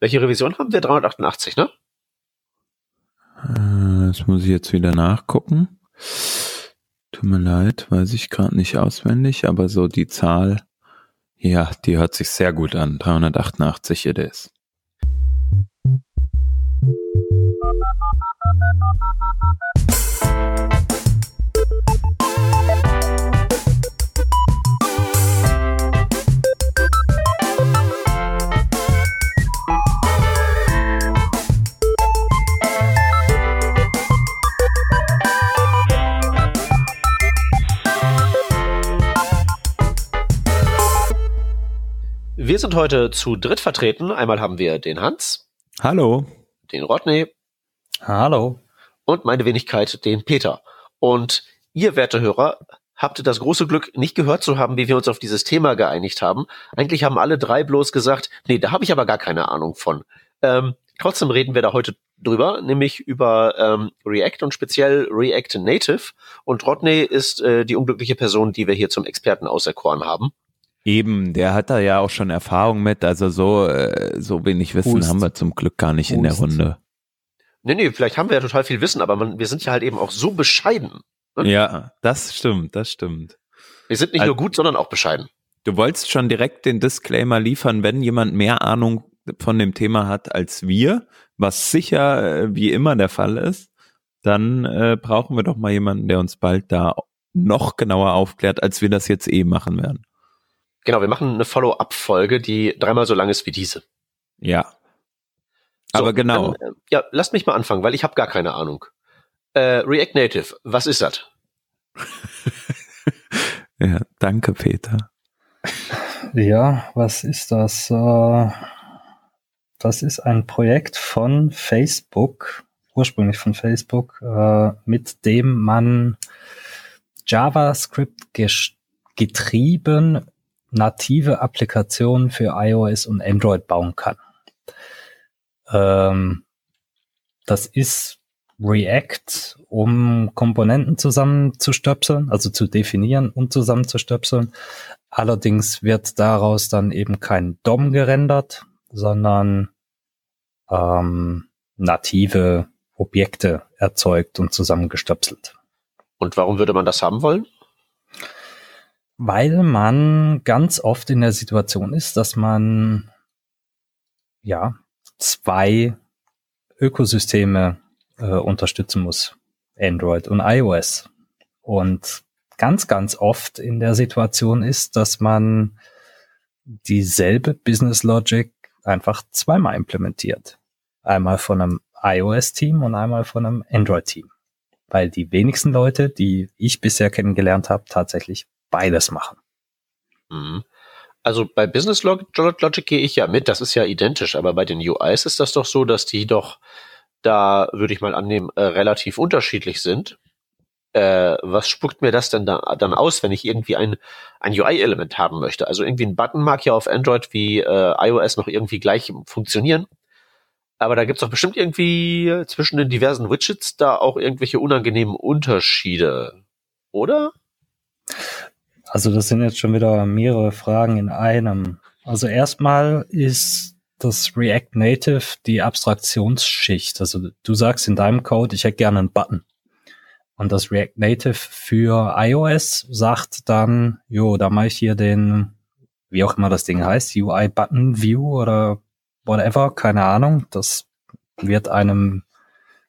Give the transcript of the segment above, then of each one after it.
Welche Revision haben wir? 388, ne? Äh, das muss ich jetzt wieder nachgucken. Tut mir leid, weiß ich gerade nicht auswendig, aber so die Zahl, ja, die hört sich sehr gut an. 388 it is. Wir sind heute zu dritt vertreten. Einmal haben wir den Hans. Hallo. Den Rodney. Hallo. Und meine Wenigkeit, den Peter. Und ihr, werte Hörer, habt das große Glück, nicht gehört zu haben, wie wir uns auf dieses Thema geeinigt haben. Eigentlich haben alle drei bloß gesagt, nee, da habe ich aber gar keine Ahnung von. Ähm, trotzdem reden wir da heute drüber, nämlich über ähm, React und speziell React Native. Und Rodney ist äh, die unglückliche Person, die wir hier zum Experten auserkoren haben. Eben, der hat da ja auch schon Erfahrung mit, also so, äh, so wenig Wissen Hust. haben wir zum Glück gar nicht Hust. in der Runde. Nee, nee, vielleicht haben wir ja total viel Wissen, aber man, wir sind ja halt eben auch so bescheiden. Ne? Ja, das stimmt, das stimmt. Wir sind nicht also, nur gut, sondern auch bescheiden. Du wolltest schon direkt den Disclaimer liefern, wenn jemand mehr Ahnung von dem Thema hat als wir, was sicher äh, wie immer der Fall ist, dann äh, brauchen wir doch mal jemanden, der uns bald da noch genauer aufklärt, als wir das jetzt eh machen werden. Genau, wir machen eine Follow-up-Folge, die dreimal so lang ist wie diese. Ja. So, Aber genau. Dann, äh, ja, lasst mich mal anfangen, weil ich habe gar keine Ahnung. Äh, React Native, was ist das? ja, danke, Peter. Ja, was ist das? Äh, das ist ein Projekt von Facebook, ursprünglich von Facebook, äh, mit dem man JavaScript getrieben native Applikationen für iOS und Android bauen kann. Ähm, das ist React, um Komponenten zusammenzustöpseln, also zu definieren und zusammenzustöpseln. Allerdings wird daraus dann eben kein DOM gerendert, sondern ähm, native Objekte erzeugt und zusammengestöpselt. Und warum würde man das haben wollen? Weil man ganz oft in der Situation ist, dass man ja zwei Ökosysteme äh, unterstützen muss, Android und iOS. Und ganz, ganz oft in der Situation ist, dass man dieselbe Business Logic einfach zweimal implementiert. Einmal von einem iOS-Team und einmal von einem Android-Team. Weil die wenigsten Leute, die ich bisher kennengelernt habe, tatsächlich beides machen. Mhm. Also bei Business Logic gehe ich ja mit, das ist ja identisch, aber bei den UIs ist das doch so, dass die doch da, würde ich mal annehmen, äh, relativ unterschiedlich sind. Äh, was spuckt mir das denn da, dann aus, wenn ich irgendwie ein, ein UI-Element haben möchte? Also irgendwie ein Button mag ja auf Android wie äh, iOS noch irgendwie gleich funktionieren. Aber da gibt's doch bestimmt irgendwie zwischen den diversen Widgets da auch irgendwelche unangenehmen Unterschiede, oder? Also das sind jetzt schon wieder mehrere Fragen in einem. Also erstmal ist das React Native die Abstraktionsschicht. Also du sagst in deinem Code, ich hätte gerne einen Button. Und das React Native für iOS sagt dann, jo, da mache ich hier den, wie auch immer das Ding heißt, UI Button View oder whatever, keine Ahnung. Das wird einem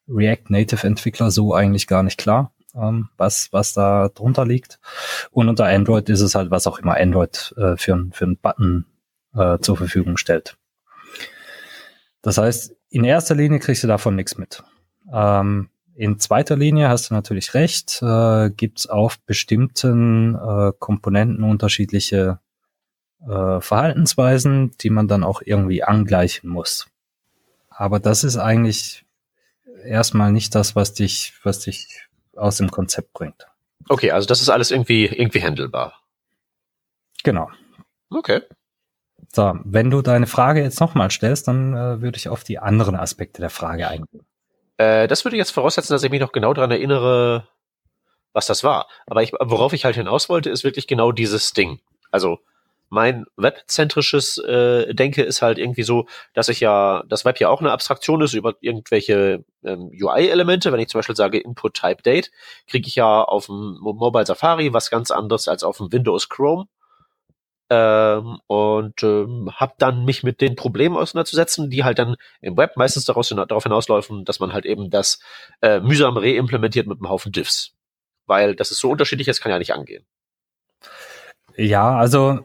React Native Entwickler so eigentlich gar nicht klar ähm, was, was da drunter liegt. Und unter Android ist es halt, was auch immer Android äh, für, für einen Button äh, zur Verfügung stellt. Das heißt, in erster Linie kriegst du davon nichts mit. Ähm, in zweiter Linie hast du natürlich recht, äh, gibt es auf bestimmten äh, Komponenten unterschiedliche äh, Verhaltensweisen, die man dann auch irgendwie angleichen muss. Aber das ist eigentlich erstmal nicht das, was dich, was dich aus dem Konzept bringt. Okay, also das ist alles irgendwie, irgendwie handelbar. Genau. Okay. So, wenn du deine Frage jetzt nochmal stellst, dann äh, würde ich auf die anderen Aspekte der Frage eingehen. Äh, das würde jetzt voraussetzen, dass ich mich noch genau daran erinnere, was das war. Aber ich, worauf ich halt hinaus wollte, ist wirklich genau dieses Ding. Also, mein webzentrisches äh, Denke ist halt irgendwie so, dass ich ja, das Web ja auch eine Abstraktion ist über irgendwelche ähm, UI-Elemente. Wenn ich zum Beispiel sage Input Type Date, kriege ich ja auf dem Mobile Safari was ganz anderes als auf dem Windows Chrome. Ähm, und ähm, habe dann mich mit den Problemen auseinanderzusetzen, die halt dann im Web meistens daraus, darauf hinauslaufen, dass man halt eben das äh, mühsam reimplementiert mit einem Haufen Diffs. Weil das ist so unterschiedlich, das kann ja nicht angehen. Ja, also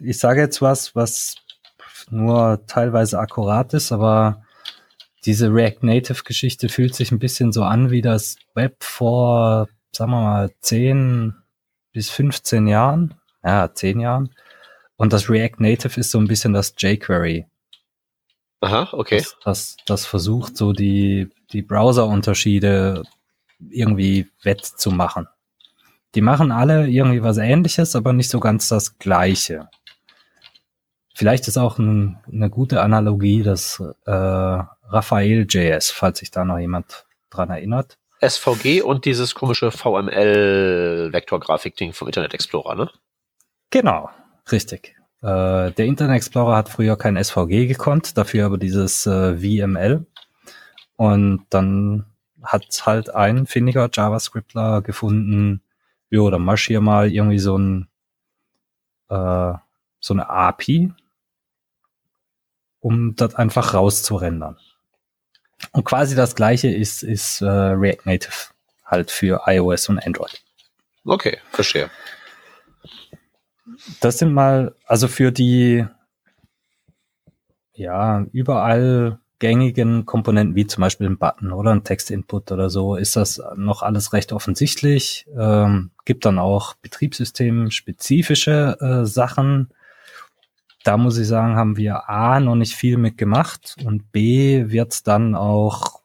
ich sage jetzt was, was nur teilweise akkurat ist, aber diese React Native Geschichte fühlt sich ein bisschen so an wie das Web vor, sagen wir mal, 10 bis 15 Jahren. Ja, 10 Jahren. Und das React Native ist so ein bisschen das jQuery. Aha, okay. Das, das, das versucht so die, die Browser-Unterschiede irgendwie wettzumachen. Die machen alle irgendwie was ähnliches, aber nicht so ganz das gleiche. Vielleicht ist auch ein, eine gute Analogie das äh, Raphael JS, falls sich da noch jemand dran erinnert. SVG und dieses komische VML-Vektorgrafik-Ding vom Internet Explorer, ne? Genau, richtig. Äh, der Internet Explorer hat früher kein SVG gekonnt, dafür aber dieses äh, VML. Und dann hat halt ein findiger JavaScriptler gefunden, jo, dann mach hier mal irgendwie so ein äh, so eine API, um das einfach rauszurendern. Und quasi das gleiche ist, ist äh, React Native halt für iOS und Android. Okay, verstehe. Das sind mal, also für die ja, überall gängigen Komponenten, wie zum Beispiel ein Button oder ein Textinput oder so, ist das noch alles recht offensichtlich. Ähm, gibt dann auch betriebssystemspezifische äh, Sachen. Da muss ich sagen, haben wir A noch nicht viel mit gemacht und B wird dann auch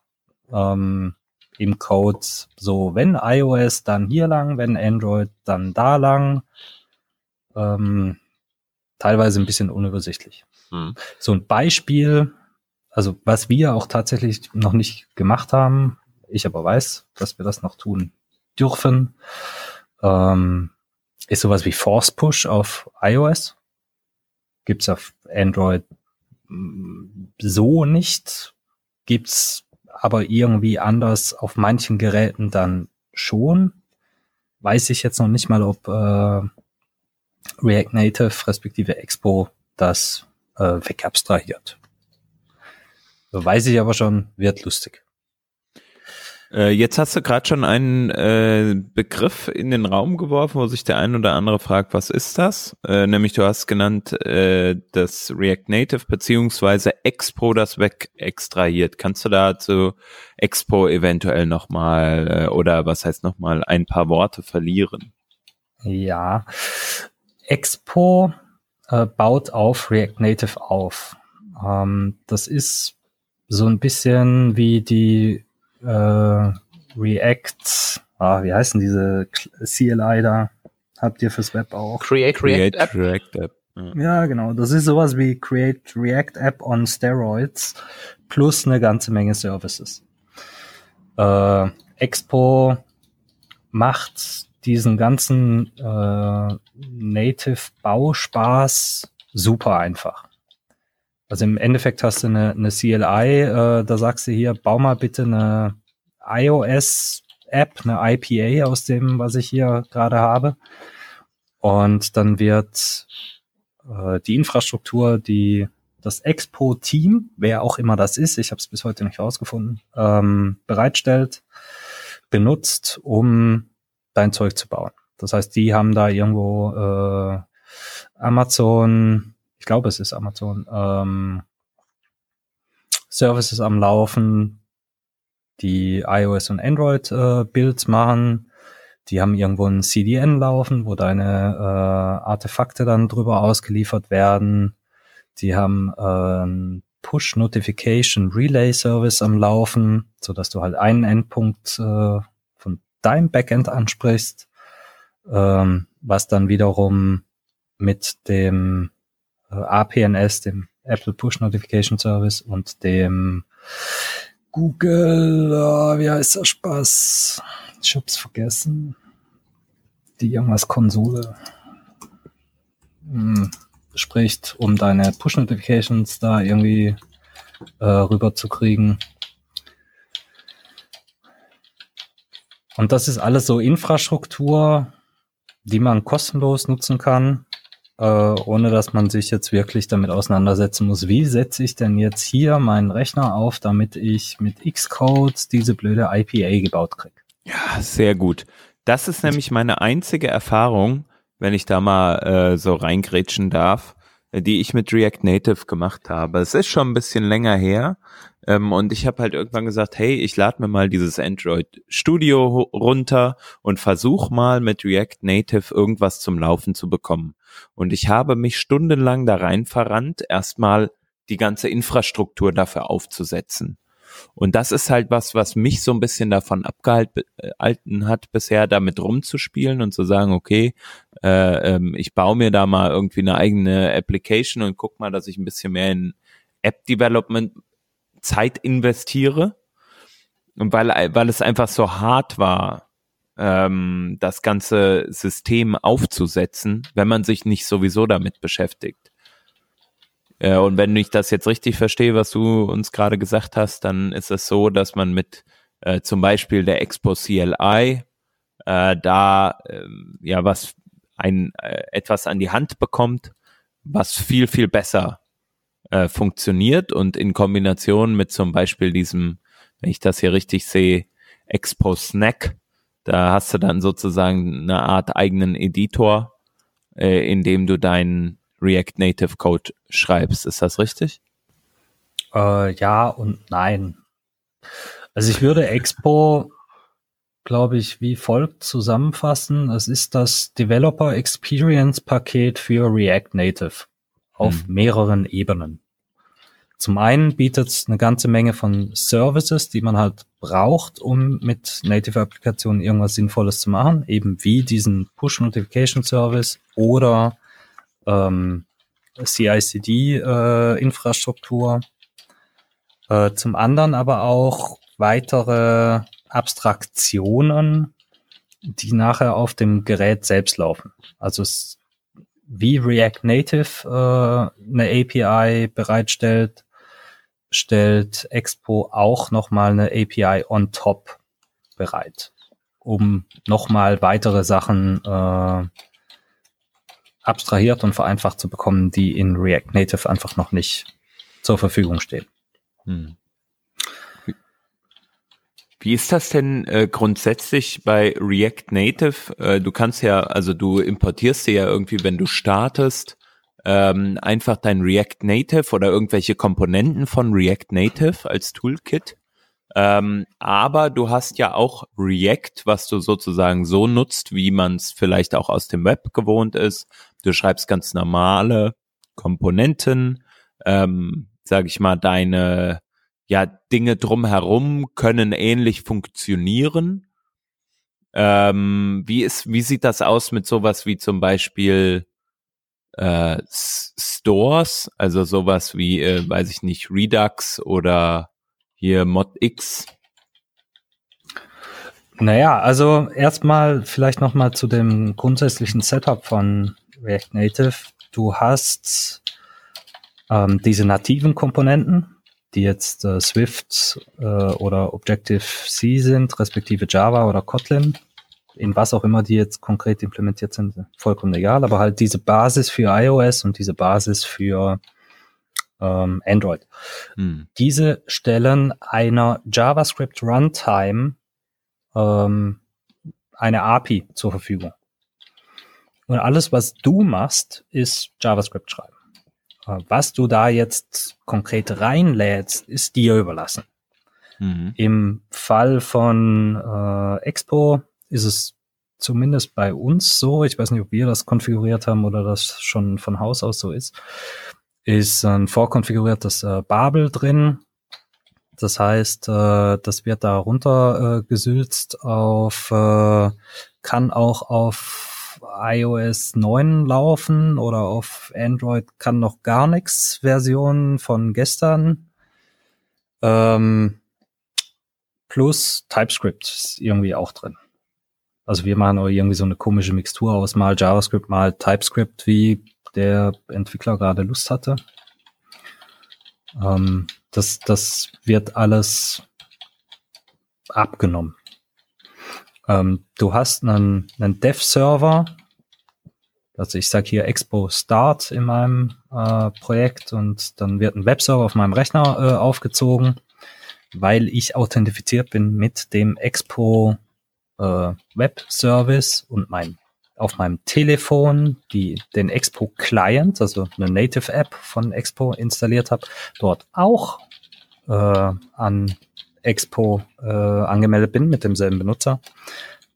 ähm, im Code so, wenn iOS, dann hier lang, wenn Android, dann da lang. Ähm, teilweise ein bisschen unübersichtlich. Hm. So ein Beispiel, also was wir auch tatsächlich noch nicht gemacht haben, ich aber weiß, dass wir das noch tun dürfen, ähm, ist sowas wie Force Push auf iOS. Gibt's auf Android mm, so nicht. Gibt's aber irgendwie anders auf manchen Geräten dann schon. Weiß ich jetzt noch nicht mal, ob äh, React Native respektive Expo das äh, wegabstrahiert. Weiß ich aber schon, wird lustig. Äh, jetzt hast du gerade schon einen äh, Begriff in den Raum geworfen, wo sich der ein oder andere fragt, was ist das? Äh, nämlich du hast genannt äh, das React Native beziehungsweise Expo das weg extrahiert. Kannst du dazu Expo eventuell nochmal äh, oder was heißt nochmal ein paar Worte verlieren? Ja, Expo äh, baut auf React Native auf. Ähm, das ist so ein bisschen wie die äh, React, ah, wie heißen diese CLI da? Habt ihr fürs Web auch? Create React, Create App. React App. Ja. ja, genau. Das ist sowas wie Create React App on Steroids plus eine ganze Menge Services. Äh, Expo macht diesen ganzen äh, Native Bauspaß super einfach. Also im Endeffekt hast du eine, eine CLI, äh, da sagst du hier, bau mal bitte eine iOS-App, eine IPA aus dem, was ich hier gerade habe. Und dann wird äh, die Infrastruktur, die das Expo-Team, wer auch immer das ist, ich habe es bis heute nicht rausgefunden, ähm, bereitstellt, benutzt, um dein Zeug zu bauen. Das heißt, die haben da irgendwo äh, Amazon glaube, es ist Amazon, ähm, Services am Laufen, die iOS und Android äh, Builds machen. Die haben irgendwo ein CDN laufen, wo deine äh, Artefakte dann drüber ausgeliefert werden. Die haben äh, Push Notification Relay Service am Laufen, so dass du halt einen Endpunkt äh, von deinem Backend ansprichst, ähm, was dann wiederum mit dem APNS, dem Apple Push Notification Service und dem Google, oh, wie heißt der Spaß? Ich hab's vergessen. Die irgendwas Konsole. mh, spricht, um deine Push-Notifications da irgendwie äh, rüber zu kriegen. Und das ist alles so Infrastruktur, die man kostenlos nutzen kann, äh, ohne dass man sich jetzt wirklich damit auseinandersetzen muss, wie setze ich denn jetzt hier meinen Rechner auf, damit ich mit Xcode diese blöde IPA gebaut kriege. Ja, sehr gut. Das ist nämlich meine einzige Erfahrung, wenn ich da mal äh, so reingrätschen darf, äh, die ich mit React Native gemacht habe. Es ist schon ein bisschen länger her. Ähm, und ich habe halt irgendwann gesagt, hey, ich lade mir mal dieses Android Studio runter und versuch mal mit React Native irgendwas zum Laufen zu bekommen. Und ich habe mich stundenlang da rein verrannt, erstmal die ganze Infrastruktur dafür aufzusetzen. Und das ist halt was, was mich so ein bisschen davon abgehalten äh, hat, bisher damit rumzuspielen und zu sagen, okay, äh, ähm, ich baue mir da mal irgendwie eine eigene Application und guck mal, dass ich ein bisschen mehr in App-Development Zeit investiere. Und weil, weil es einfach so hart war, ähm, das ganze System aufzusetzen, wenn man sich nicht sowieso damit beschäftigt. Äh, und wenn ich das jetzt richtig verstehe, was du uns gerade gesagt hast, dann ist es so, dass man mit äh, zum Beispiel der Expo CLI äh, da äh, ja was ein äh, etwas an die Hand bekommt, was viel viel besser äh, funktioniert und in Kombination mit zum Beispiel diesem, wenn ich das hier richtig sehe, Expo Snack, da hast du dann sozusagen eine Art eigenen Editor, äh, in dem du deinen React Native Code schreibst. Ist das richtig? Äh, ja und nein. Also ich würde Expo, glaube ich, wie folgt zusammenfassen. Es ist das Developer Experience Paket für React Native auf hm. mehreren Ebenen. Zum einen bietet es eine ganze Menge von Services, die man halt braucht, um mit Native-Applikationen irgendwas Sinnvolles zu machen, eben wie diesen Push-Notification-Service oder ähm, CI-CD-Infrastruktur. Äh, äh, zum anderen aber auch weitere Abstraktionen, die nachher auf dem Gerät selbst laufen. Also es, wie React Native äh, eine API bereitstellt, stellt Expo auch nochmal eine API on top bereit, um nochmal weitere Sachen äh, abstrahiert und vereinfacht zu bekommen, die in React Native einfach noch nicht zur Verfügung stehen. Hm. Wie ist das denn äh, grundsätzlich bei React Native? Äh, du kannst ja, also du importierst dir ja irgendwie, wenn du startest, ähm, einfach dein React Native oder irgendwelche Komponenten von React Native als Toolkit. Ähm, aber du hast ja auch React, was du sozusagen so nutzt, wie man es vielleicht auch aus dem Web gewohnt ist. Du schreibst ganz normale Komponenten, ähm, sage ich mal, deine ja Dinge drumherum können ähnlich funktionieren. Ähm, wie ist, wie sieht das aus mit sowas wie zum Beispiel äh, Stores, also sowas wie, äh, weiß ich nicht, Redux oder hier ModX? Naja, also erstmal vielleicht nochmal zu dem grundsätzlichen Setup von React Native. Du hast ähm, diese nativen Komponenten, die jetzt äh, Swift äh, oder Objective-C sind, respektive Java oder Kotlin in was auch immer die jetzt konkret implementiert sind, vollkommen egal, aber halt diese Basis für iOS und diese Basis für ähm, Android. Hm. Diese stellen einer JavaScript Runtime ähm, eine API zur Verfügung. Und alles, was du machst, ist JavaScript schreiben. Äh, was du da jetzt konkret reinlädst, ist dir überlassen. Mhm. Im Fall von äh, Expo ist es zumindest bei uns so, ich weiß nicht, ob wir das konfiguriert haben oder das schon von Haus aus so ist, ist ein vorkonfiguriertes äh, Babel drin. Das heißt, äh, das wird da runter äh, auf, äh, kann auch auf iOS 9 laufen oder auf Android kann noch gar nichts Version von gestern. Ähm, plus TypeScript ist irgendwie auch drin. Also wir machen auch irgendwie so eine komische Mixtur aus mal JavaScript, mal TypeScript, wie der Entwickler gerade Lust hatte. Ähm, das, das wird alles abgenommen. Ähm, du hast einen, einen Dev-Server, also ich sage hier Expo Start in meinem äh, Projekt und dann wird ein Webserver auf meinem Rechner äh, aufgezogen, weil ich authentifiziert bin mit dem Expo äh, Web Service und mein auf meinem Telefon die den Expo Client, also eine Native App von Expo installiert habe, dort auch äh, an Expo äh, angemeldet bin mit demselben Benutzer,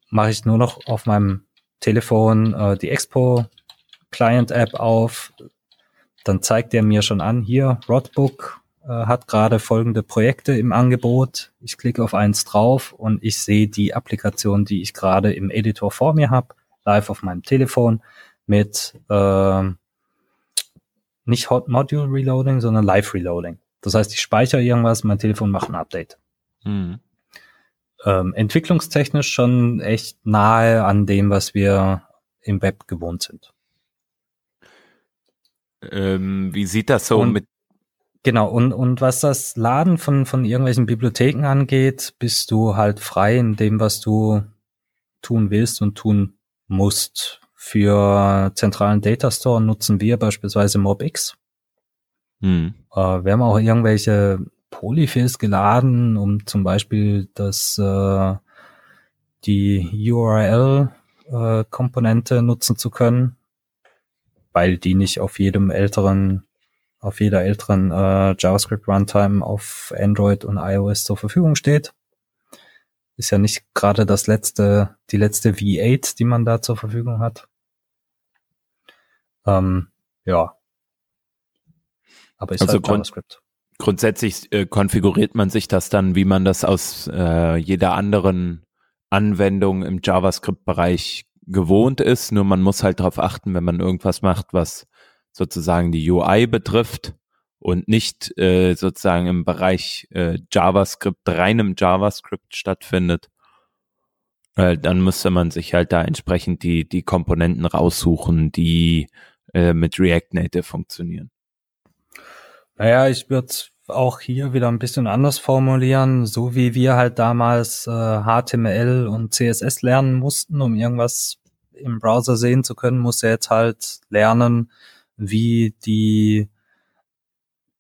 mache ich nur noch auf meinem Telefon äh, die Expo Client App auf. Dann zeigt er mir schon an, hier, Rodbook äh, hat gerade folgende Projekte im Angebot. Ich klicke auf eins drauf und ich sehe die Applikation, die ich gerade im Editor vor mir habe, live auf meinem Telefon mit äh, nicht Hot Module Reloading, sondern Live Reloading. Das heißt, ich speichere irgendwas, mein Telefon macht ein Update. Mhm. Ähm, entwicklungstechnisch schon echt nahe an dem, was wir im Web gewohnt sind. Ähm, wie sieht das so und, mit? Genau, und, und was das Laden von, von irgendwelchen Bibliotheken angeht, bist du halt frei in dem, was du tun willst und tun musst. Für zentralen Data Store nutzen wir beispielsweise MobX. Hm. Äh, wir haben auch irgendwelche Polyfills geladen, um zum Beispiel das äh, die URL-Komponente äh, nutzen zu können, weil die nicht auf jedem älteren, auf jeder älteren äh, JavaScript Runtime auf Android und iOS zur Verfügung steht. Ist ja nicht gerade das letzte, die letzte V8, die man da zur Verfügung hat. Ähm, ja. Aber ist also halt JavaScript grundsätzlich äh, konfiguriert man sich das dann, wie man das aus äh, jeder anderen Anwendung im JavaScript-Bereich gewohnt ist. Nur man muss halt darauf achten, wenn man irgendwas macht, was sozusagen die UI betrifft und nicht äh, sozusagen im Bereich äh, JavaScript, reinem JavaScript stattfindet, äh, dann müsste man sich halt da entsprechend die, die Komponenten raussuchen, die äh, mit React Native funktionieren. Naja, ich würde auch hier wieder ein bisschen anders formulieren, so wie wir halt damals äh, HTML und CSS lernen mussten, um irgendwas im Browser sehen zu können, muss er jetzt halt lernen, wie die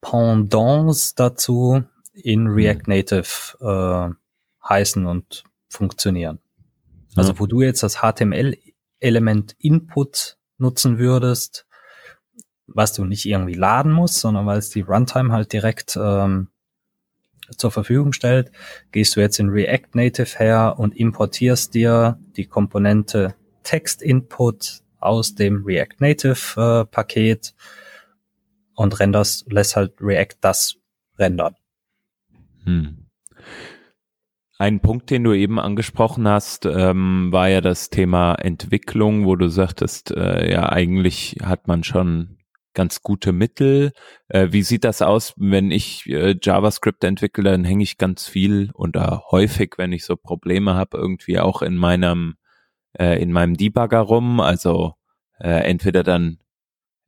Pendants dazu in React Native äh, heißen und funktionieren. Also wo du jetzt das HTML-Element Input nutzen würdest, was du nicht irgendwie laden musst, sondern weil es die Runtime halt direkt ähm, zur Verfügung stellt, gehst du jetzt in React Native her und importierst dir die Komponente Text Input aus dem React Native äh, Paket und renderst, lässt halt React das rendern. Hm. Ein Punkt, den du eben angesprochen hast, ähm, war ja das Thema Entwicklung, wo du sagtest, äh, ja, eigentlich hat man schon ganz gute Mittel. Äh, wie sieht das aus, wenn ich äh, JavaScript entwickle, dann hänge ich ganz viel oder häufig, wenn ich so Probleme habe, irgendwie auch in meinem äh, in meinem Debugger rum. Also äh, entweder dann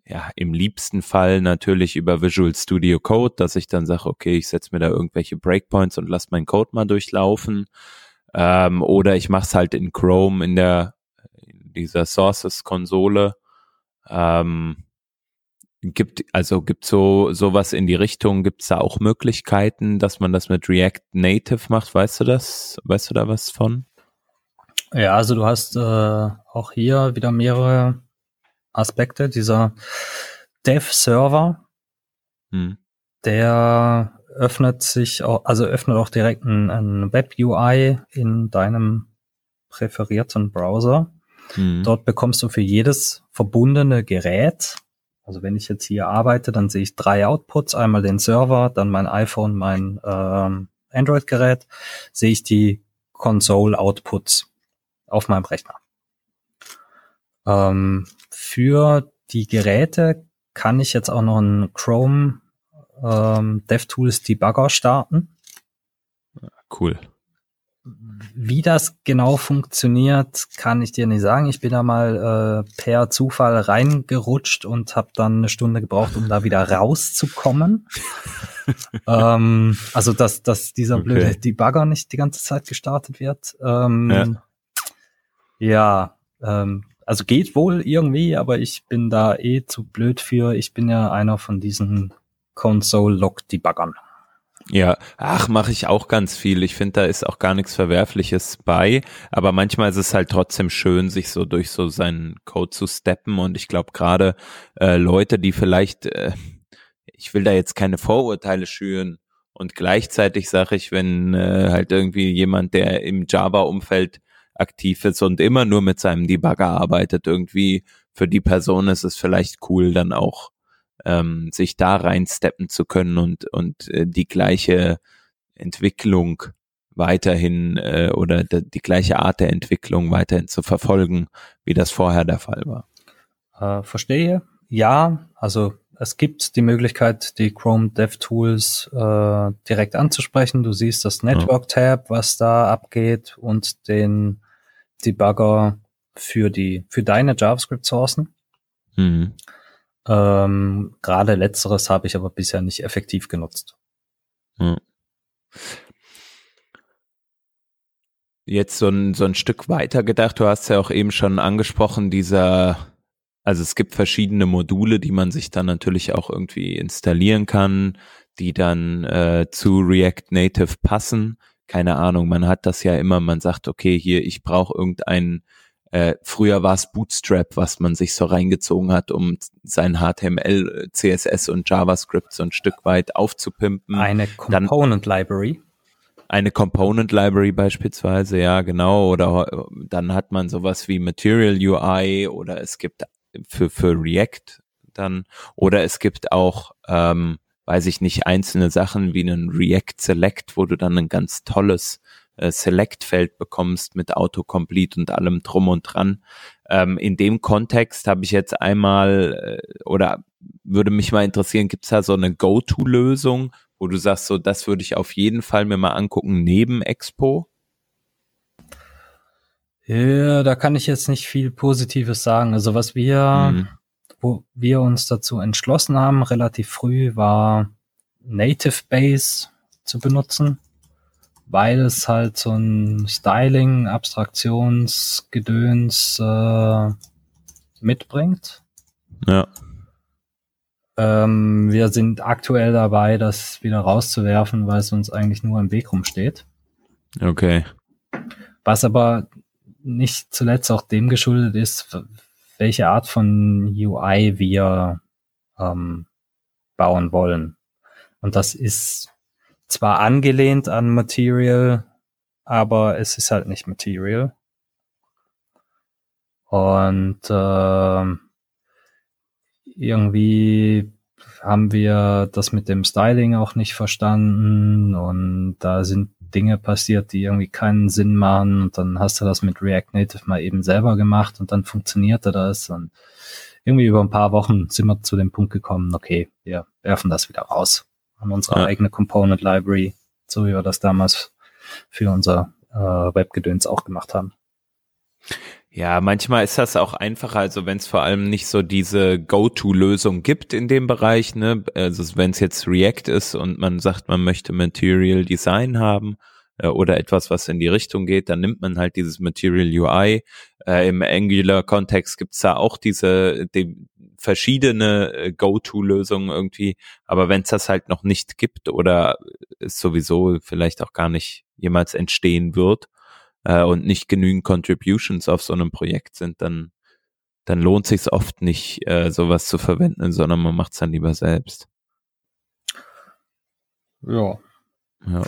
ja im liebsten Fall natürlich über Visual Studio Code, dass ich dann sage, okay, ich setze mir da irgendwelche Breakpoints und lasse meinen Code mal durchlaufen. Ähm, oder ich mache es halt in Chrome in der in dieser Sources-Konsole. Ähm, Gibt, also gibt so sowas in die Richtung, gibt es da auch Möglichkeiten, dass man das mit React Native macht? Weißt du das? Weißt du da was von? Ja, also du hast äh, auch hier wieder mehrere Aspekte. Dieser Dev-Server, hm. der öffnet sich auch, also öffnet auch direkt ein, ein Web-UI in deinem präferierten Browser. Hm. Dort bekommst du für jedes verbundene Gerät also wenn ich jetzt hier arbeite, dann sehe ich drei Outputs, einmal den Server, dann mein iPhone, mein ähm, Android-Gerät, sehe ich die Console-Outputs auf meinem Rechner. Ähm, für die Geräte kann ich jetzt auch noch einen Chrome ähm, DevTools Debugger starten. Cool. wie das genau funktioniert, kann ich dir nicht sagen. Ich bin da mal äh, per Zufall reingerutscht und habe dann eine Stunde gebraucht, um da wieder rauszukommen. ähm, also dass, dass dieser okay. blöde Debugger nicht die ganze Zeit gestartet wird. Ähm, ja, ja ähm, also geht wohl irgendwie, aber ich bin da eh zu blöd für. Ich bin ja einer von diesen Console-Log-Debuggern. Ja, ach, mache ich auch ganz viel. Ich finde, da ist auch gar nichts Verwerfliches bei, aber manchmal ist es halt trotzdem schön, sich so durch so seinen Code zu steppen und ich glaube gerade äh, Leute, die vielleicht, äh, ich will da jetzt keine Vorurteile schüren und gleichzeitig sage ich, wenn äh, halt irgendwie jemand, der im Java-Umfeld aktiv ist und immer nur mit seinem Debugger arbeitet, irgendwie für die Person ist es vielleicht cool, dann auch ähm, sich da reinsteppen zu können und, und äh, die gleiche Entwicklung weiterhin äh, oder die gleiche Art der Entwicklung weiterhin zu verfolgen, wie das vorher der Fall war. Äh, verstehe. Ja, also es gibt die Möglichkeit, die Chrome DevTools äh, direkt anzusprechen. Du siehst das Network-Tab, was da abgeht und den Debugger für die für deine JavaScript-Sourcen. Mhm. Ähm, Gerade letzteres habe ich aber bisher nicht effektiv genutzt. Hm. Jetzt so ein, so ein Stück weiter gedacht, du hast ja auch eben schon angesprochen, dieser, also es gibt verschiedene Module, die man sich dann natürlich auch irgendwie installieren kann, die dann äh, zu React Native passen. Keine Ahnung, man hat das ja immer, man sagt, okay, hier, ich brauche irgendeinen äh, früher war es Bootstrap, was man sich so reingezogen hat, um sein HTML, CSS und JavaScript so ein Stück weit aufzupimpen. Eine Component dann, Library. Eine Component Library beispielsweise, ja, genau. Oder dann hat man sowas wie Material UI oder es gibt für, für React dann, oder es gibt auch, ähm, weiß ich nicht, einzelne Sachen wie einen React Select, wo du dann ein ganz tolles äh, Select-Feld bekommst mit Autocomplete und allem drum und dran. Ähm, in dem Kontext habe ich jetzt einmal äh, oder würde mich mal interessieren, gibt es da so eine Go-To-Lösung, wo du sagst, so das würde ich auf jeden Fall mir mal angucken neben Expo? Ja, da kann ich jetzt nicht viel Positives sagen. Also was wir, mhm. Wo wir uns dazu entschlossen haben, relativ früh, war Native Base zu benutzen weil es halt so ein Styling, Abstraktionsgedöns äh, mitbringt. Ja. Ähm, wir sind aktuell dabei, das wieder rauszuwerfen, weil es uns eigentlich nur im Weg rumsteht. Okay. Was aber nicht zuletzt auch dem geschuldet ist, welche Art von UI wir ähm, bauen wollen. Und das ist zwar angelehnt an Material, aber es ist halt nicht Material. Und äh, irgendwie haben wir das mit dem Styling auch nicht verstanden und da sind Dinge passiert, die irgendwie keinen Sinn machen und dann hast du das mit React Native mal eben selber gemacht und dann funktionierte das und irgendwie über ein paar Wochen sind wir zu dem Punkt gekommen, okay, wir werfen das wieder raus haben unsere ja. eigene Component Library, so wie wir das damals für unser äh, Webgedöns auch gemacht haben. Ja, manchmal ist das auch einfacher, also wenn es vor allem nicht so diese Go-To-Lösung gibt in dem Bereich, ne? Also wenn es jetzt React ist und man sagt, man möchte Material Design haben äh, oder etwas, was in die Richtung geht, dann nimmt man halt dieses Material UI. Äh, Im Angular-Kontext gibt's da auch diese die, verschiedene äh, Go-To-Lösungen irgendwie. Aber wenn es das halt noch nicht gibt oder es sowieso vielleicht auch gar nicht jemals entstehen wird äh, und nicht genügend Contributions auf so einem Projekt sind, dann dann lohnt sich oft nicht, äh, sowas zu verwenden, sondern man macht es dann lieber selbst. Ja. ja.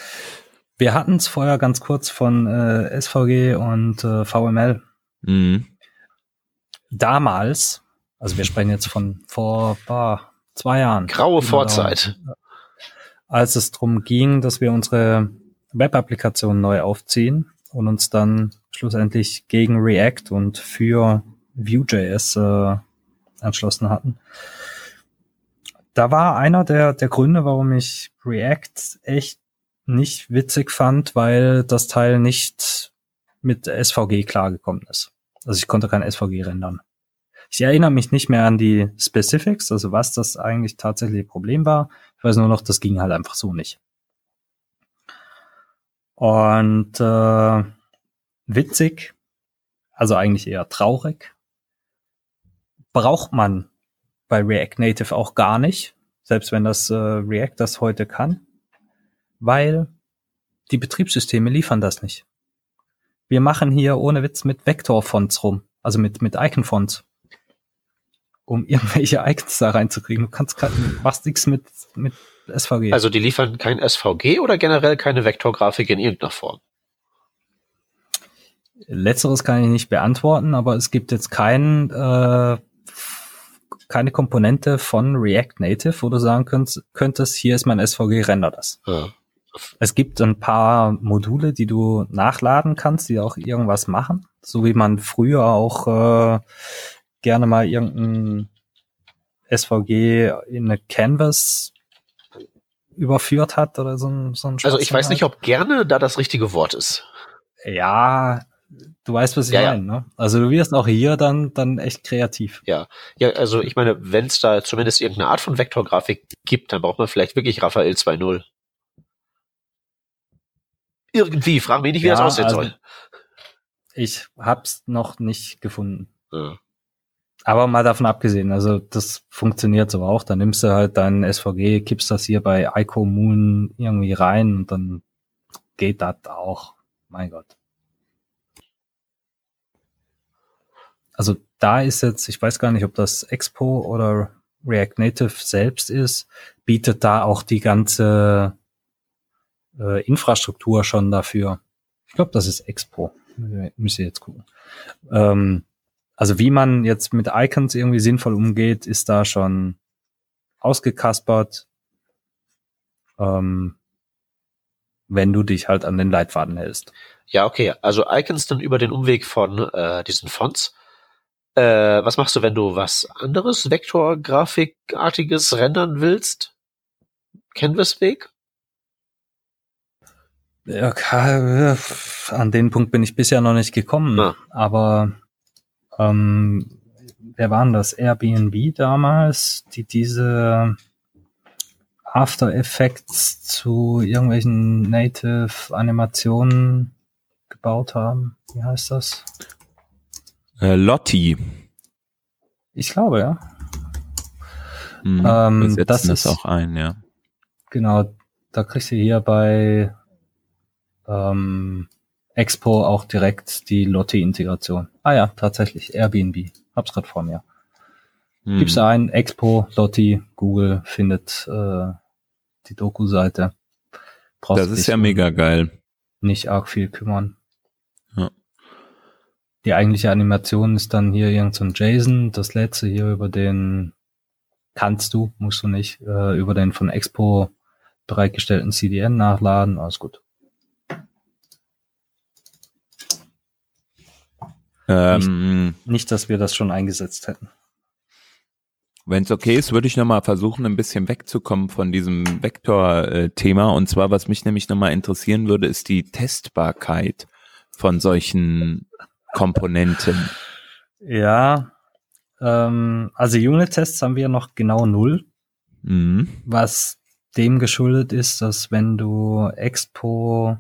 Wir hatten es vorher ganz kurz von äh, SVG und äh, VML. Mhm. Damals also wir sprechen jetzt von vor bah, zwei Jahren. Graue Vorzeit. Als es darum ging, dass wir unsere Web-Applikation neu aufziehen und uns dann schlussendlich gegen React und für Vue.js äh, entschlossen hatten. Da war einer der, der Gründe, warum ich React echt nicht witzig fand, weil das Teil nicht mit SVG klargekommen ist. Also ich konnte kein SVG rendern. Ich erinnere mich nicht mehr an die Specifics, also was das eigentlich tatsächlich Problem war. Ich weiß nur noch, das ging halt einfach so nicht. Und äh, witzig, also eigentlich eher traurig, braucht man bei React Native auch gar nicht, selbst wenn das äh, React das heute kann, weil die Betriebssysteme liefern das nicht. Wir machen hier ohne Witz mit Vektorfonts rum, also mit, mit Icon-Fonts, um irgendwelche Icons da reinzukriegen. Du kannst machst nichts mit, mit SVG. Also die liefern kein SVG oder generell keine Vektorgrafik in irgendeiner Form? Letzteres kann ich nicht beantworten, aber es gibt jetzt kein, äh, keine Komponente von React Native, wo du sagen könntest, könntest hier ist mein SVG, render das. Ja. Es gibt ein paar Module, die du nachladen kannst, die auch irgendwas machen, so wie man früher auch äh, gerne mal irgendein SVG in eine Canvas überführt hat oder so ein, so ein Also ich weiß nicht, ob gerne da das richtige Wort ist. Ja, du weißt, was ich ja, meine. Ne? Also du wirst auch hier dann dann echt kreativ. Ja, ja, also ich meine, wenn es da zumindest irgendeine Art von Vektorgrafik gibt, dann braucht man vielleicht wirklich Raphael 2.0. Irgendwie, frag mich nicht, wie ja, das aussehen also, soll. Ich hab's noch nicht gefunden. Ja. Aber mal davon abgesehen, also das funktioniert so auch. Dann nimmst du halt dein SVG, kippst das hier bei Ico Moon irgendwie rein und dann geht das auch. Mein Gott. Also da ist jetzt, ich weiß gar nicht, ob das Expo oder React Native selbst ist, bietet da auch die ganze äh, Infrastruktur schon dafür. Ich glaube, das ist Expo. Müsst jetzt gucken. Ähm, also wie man jetzt mit Icons irgendwie sinnvoll umgeht, ist da schon ausgekaspert, ähm, wenn du dich halt an den Leitfaden hältst. Ja, okay. Also Icons dann über den Umweg von äh, diesen Fonts. Äh, was machst du, wenn du was anderes, Vektorgrafikartiges rendern willst? Canvas-Weg? Ja, an den Punkt bin ich bisher noch nicht gekommen. Ah. Aber ähm, wer waren das? Airbnb damals, die diese After Effects zu irgendwelchen Native Animationen gebaut haben. Wie heißt das? Äh, Lotti. Ich glaube, ja. Mhm, ähm, das ist das auch ein, ja. Genau, da kriegst du hier bei ähm, Expo auch direkt die Lotti-Integration. Ah ja, tatsächlich, Airbnb. Hab's gerade vor mir. Hm. Gibst ein, Expo, Lotti, Google findet äh, die Doku-Seite. Das ist ja mega geil. Nicht arg viel kümmern. Ja. Die eigentliche Animation ist dann hier irgend so ein JSON. Das letzte hier über den kannst du, musst du nicht, äh, über den von Expo bereitgestellten CDN nachladen. Alles gut. Ähm, nicht, nicht, dass wir das schon eingesetzt hätten. Wenn es okay ist, würde ich nochmal versuchen, ein bisschen wegzukommen von diesem Vektor-Thema. Und zwar, was mich nämlich nochmal interessieren würde, ist die Testbarkeit von solchen Komponenten. Ja, ähm, also Unit-Tests haben wir noch genau null, mhm. was dem geschuldet ist, dass wenn du Expo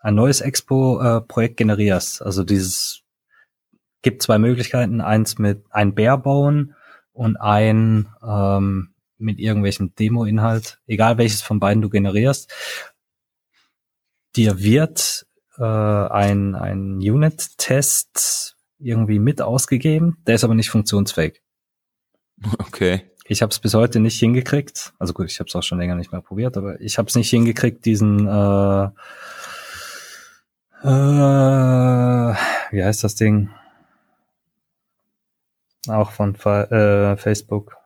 ein neues Expo-Projekt generierst. Also dieses gibt zwei Möglichkeiten, eins mit ein Bär bauen und ein ähm, mit irgendwelchem Demo-Inhalt, egal welches von beiden du generierst. Dir wird äh, ein, ein Unit-Test irgendwie mit ausgegeben, der ist aber nicht funktionsfähig. Okay. Ich habe es bis heute nicht hingekriegt. Also gut, ich habe es auch schon länger nicht mehr probiert, aber ich habe es nicht hingekriegt, diesen äh, äh, wie heißt das Ding? Auch von äh, Facebook.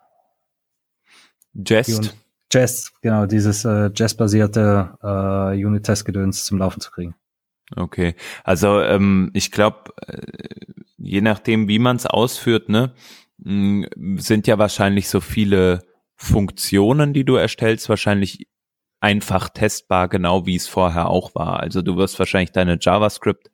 Jest. Jest, genau, dieses äh, Jest-basierte äh, Unit-Test-Gedöns zum Laufen zu kriegen. Okay, also ähm, ich glaube, äh, je nachdem, wie man es ausführt, ne, sind ja wahrscheinlich so viele Funktionen, die du erstellst, wahrscheinlich einfach testbar, genau wie es vorher auch war. Also du wirst wahrscheinlich deine JavaScript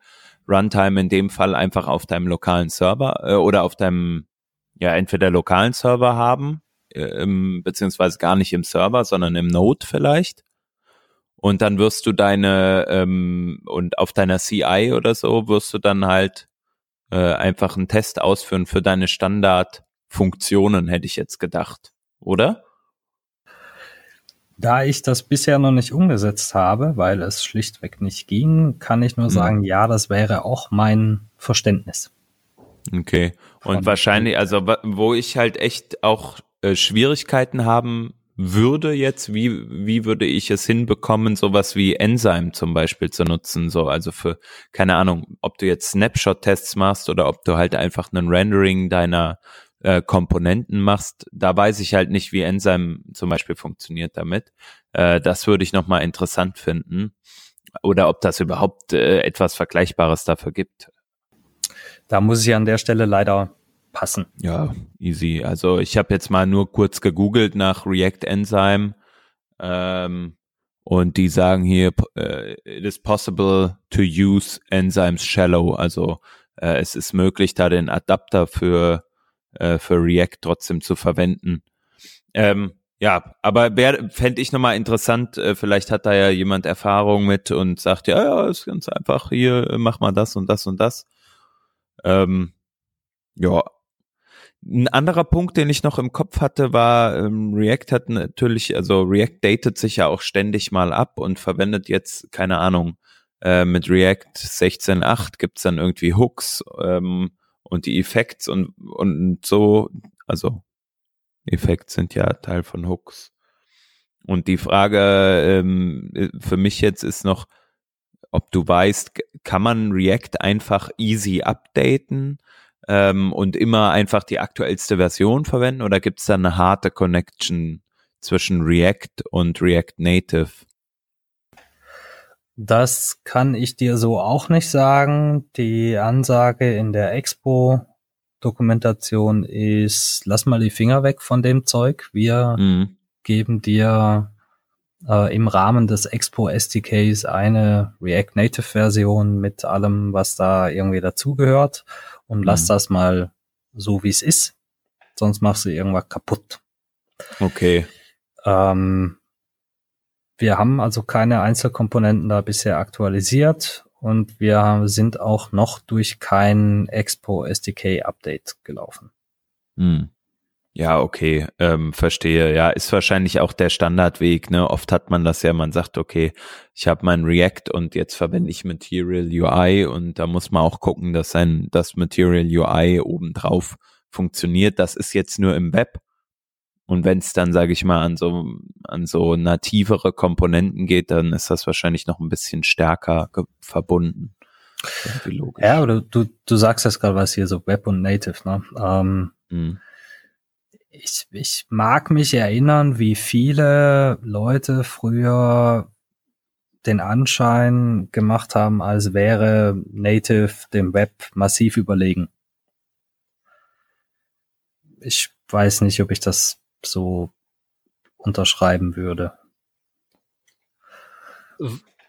Runtime in dem Fall einfach auf deinem lokalen Server äh, oder auf deinem, ja, entweder lokalen Server haben, äh, beziehungsweise gar nicht im Server, sondern im Node vielleicht. Und dann wirst du deine, ähm, und auf deiner CI oder so wirst du dann halt äh, einfach einen Test ausführen für deine Standardfunktionen, hätte ich jetzt gedacht, oder? Da ich das bisher noch nicht umgesetzt habe, weil es schlichtweg nicht ging, kann ich nur mhm. sagen, ja, das wäre auch mein Verständnis. Okay. Und wahrscheinlich, also wo ich halt echt auch äh, Schwierigkeiten haben würde jetzt, wie, wie würde ich es hinbekommen, sowas wie Enzyme zum Beispiel zu nutzen, so, also für, keine Ahnung, ob du jetzt Snapshot-Tests machst oder ob du halt einfach einen Rendering deiner äh, Komponenten machst, da weiß ich halt nicht, wie Enzyme zum Beispiel funktioniert damit. Äh, das würde ich nochmal interessant finden. Oder ob das überhaupt äh, etwas Vergleichbares dafür gibt. Da muss ich an der Stelle leider passen. Ja, easy. Also ich habe jetzt mal nur kurz gegoogelt nach React Enzyme ähm, und die sagen hier, äh, it is possible to use enzymes shallow. Also äh, es ist möglich, da den Adapter für äh, für React trotzdem zu verwenden. Ähm, ja, aber fände ich nochmal interessant, äh, vielleicht hat da ja jemand Erfahrung mit und sagt, ja, ja, ist ganz einfach, hier, mach mal das und das und das. Ähm, ja. Ein anderer Punkt, den ich noch im Kopf hatte, war, ähm, React hat natürlich, also React datet sich ja auch ständig mal ab und verwendet jetzt, keine Ahnung, äh, mit React 16.8 gibt's dann irgendwie Hooks, ähm, und die Effekts und, und so, also Effekte sind ja Teil von Hooks. Und die Frage ähm, für mich jetzt ist noch, ob du weißt, kann man React einfach easy updaten ähm, und immer einfach die aktuellste Version verwenden oder gibt es da eine harte Connection zwischen React und React Native? Das kann ich dir so auch nicht sagen. Die Ansage in der Expo-Dokumentation ist, lass mal die Finger weg von dem Zeug. Wir mhm. geben dir äh, im Rahmen des Expo SDKs eine React Native Version mit allem, was da irgendwie dazugehört und mhm. lass das mal so, wie es ist. Sonst machst du irgendwas kaputt. Okay. Ähm, wir haben also keine Einzelkomponenten da bisher aktualisiert und wir sind auch noch durch kein Expo SDK Update gelaufen. Hm. Ja, okay, ähm, verstehe. Ja, ist wahrscheinlich auch der Standardweg. Ne? Oft hat man das ja, man sagt, okay, ich habe mein React und jetzt verwende ich Material UI und da muss man auch gucken, dass sein das Material UI obendrauf funktioniert. Das ist jetzt nur im Web. Und wenn es dann, sage ich mal, an so an so nativere Komponenten geht, dann ist das wahrscheinlich noch ein bisschen stärker verbunden. Ja, oder du, du sagst jetzt gerade was hier, so Web und Native, ne? Ähm, mhm. ich, ich mag mich erinnern, wie viele Leute früher den Anschein gemacht haben, als wäre Native dem Web massiv überlegen. Ich weiß nicht, ob ich das so unterschreiben würde.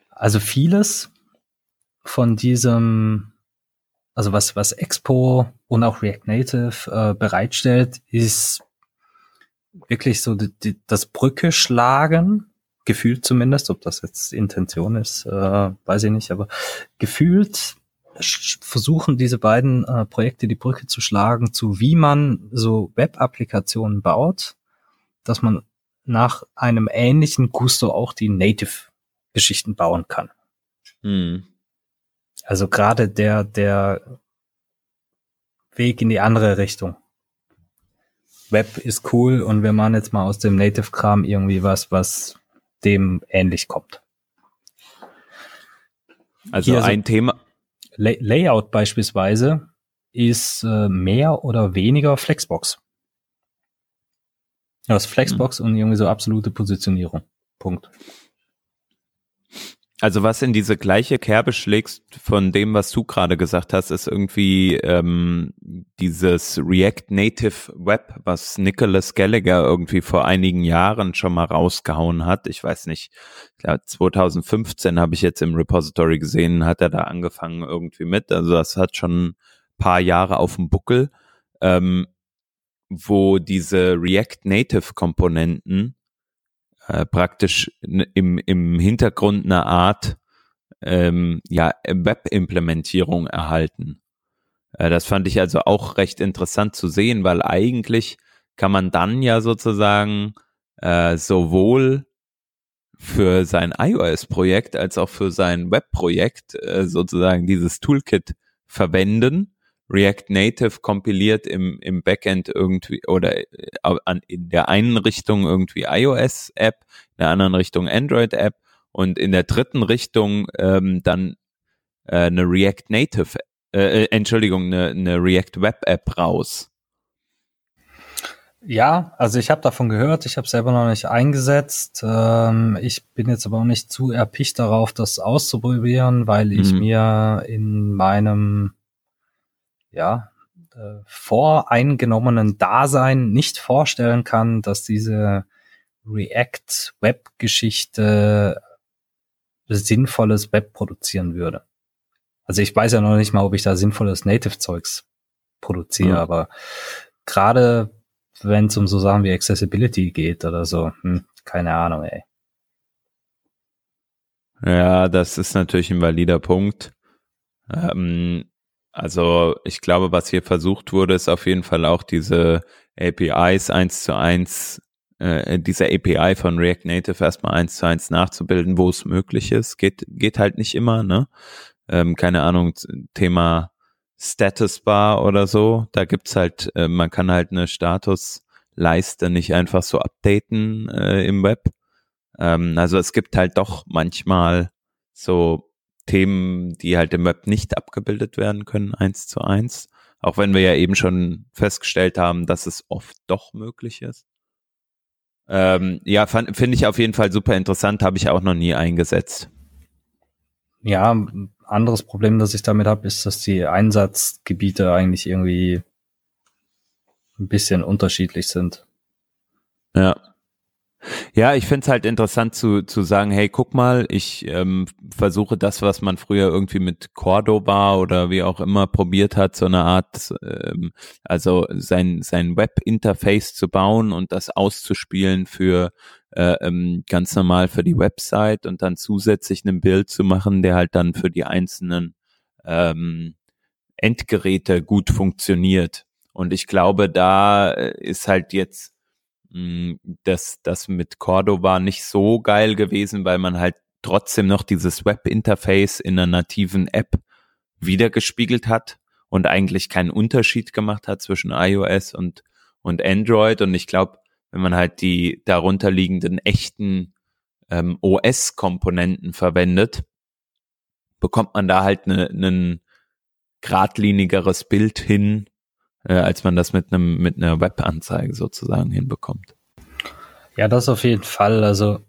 Also vieles von diesem, also was, was Expo und auch React Native äh, bereitstellt, ist wirklich so die, die, das Brücke schlagen, gefühlt zumindest, ob das jetzt Intention ist, äh, weiß ich nicht, aber gefühlt versuchen diese beiden äh, Projekte die Brücke zu schlagen zu, wie man so Web-Applikationen baut, dass man nach einem ähnlichen Gusto auch die Native-Geschichten bauen kann. Hm. Also gerade der, der Weg in die andere Richtung. Web ist cool und wir machen jetzt mal aus dem Native-Kram irgendwie was, was dem ähnlich kommt. Also Hier ein so Thema. Lay Layout beispielsweise ist äh, mehr oder weniger Flexbox. Ja, das Flexbox mhm. und irgendwie so absolute Positionierung. Punkt. also was in diese gleiche Kerbe schlägst von dem, was du gerade gesagt hast, ist irgendwie ähm, dieses React Native Web, was Nicholas Gallagher irgendwie vor einigen Jahren schon mal rausgehauen hat. Ich weiß nicht, ja, 2015 habe ich jetzt im Repository gesehen, hat er da angefangen irgendwie mit. Also das hat schon ein paar Jahre auf dem Buckel, ähm, wo diese React Native Komponenten äh, praktisch im, im Hintergrund eine Art ähm, ja, Web-Implementierung erhalten. Äh, das fand ich also auch recht interessant zu sehen, weil eigentlich kann man dann ja sozusagen äh, sowohl für sein iOS-Projekt als auch für sein Web-Projekt äh, sozusagen dieses Toolkit verwenden React Native kompiliert im, im Backend irgendwie oder äh, an, in der einen Richtung irgendwie iOS-App, in der anderen Richtung Android-App und in der dritten Richtung ähm, dann äh, eine React Native, äh, äh Entschuldigung, eine, eine React Web App raus. Ja, also ich habe davon gehört, ich habe selber noch nicht eingesetzt. Ähm, ich bin jetzt aber auch nicht zu erpicht darauf, das auszuprobieren, weil ich mhm. mir in meinem ja, äh, voreingenommenen Dasein nicht vorstellen kann, dass diese React-Web-Geschichte sinnvolles Web produzieren würde. Also ich weiß ja noch nicht mal, ob ich da sinnvolles Native-Zeugs produziere, mhm. aber gerade wenn es um so Sachen wie Accessibility geht oder so, hm, keine Ahnung, ey. Ja, das ist natürlich ein valider Punkt. Ähm, also ich glaube, was hier versucht wurde, ist auf jeden Fall auch diese APIs eins zu eins, äh, diese API von React Native erstmal eins zu eins nachzubilden, wo es möglich ist. Geht, geht halt nicht immer, ne? Ähm, keine Ahnung, Thema Status Bar oder so. Da gibt's halt, äh, man kann halt eine Statusleiste nicht einfach so updaten äh, im Web. Ähm, also es gibt halt doch manchmal so Themen, die halt im Web nicht abgebildet werden können, eins zu eins. Auch wenn wir ja eben schon festgestellt haben, dass es oft doch möglich ist. Ähm, ja, finde ich auf jeden Fall super interessant, habe ich auch noch nie eingesetzt. Ja, anderes Problem, das ich damit habe, ist, dass die Einsatzgebiete eigentlich irgendwie ein bisschen unterschiedlich sind. Ja. Ja, ich finde es halt interessant zu, zu sagen, hey, guck mal, ich ähm, versuche das, was man früher irgendwie mit Cordoba oder wie auch immer probiert hat, so eine Art, ähm, also sein, sein Web-Interface zu bauen und das auszuspielen für äh, ähm, ganz normal für die Website und dann zusätzlich ein Bild zu machen, der halt dann für die einzelnen ähm, Endgeräte gut funktioniert. Und ich glaube, da äh, ist halt jetzt das, das mit Cordova nicht so geil gewesen, weil man halt trotzdem noch dieses Web-Interface in einer nativen App wiedergespiegelt hat und eigentlich keinen Unterschied gemacht hat zwischen iOS und, und Android. Und ich glaube, wenn man halt die darunterliegenden echten ähm, OS-Komponenten verwendet, bekommt man da halt ein ne, ne geradlinigeres Bild hin, äh, als man das mit einem mit einer Webanzeige sozusagen hinbekommt. Ja, das auf jeden Fall. Also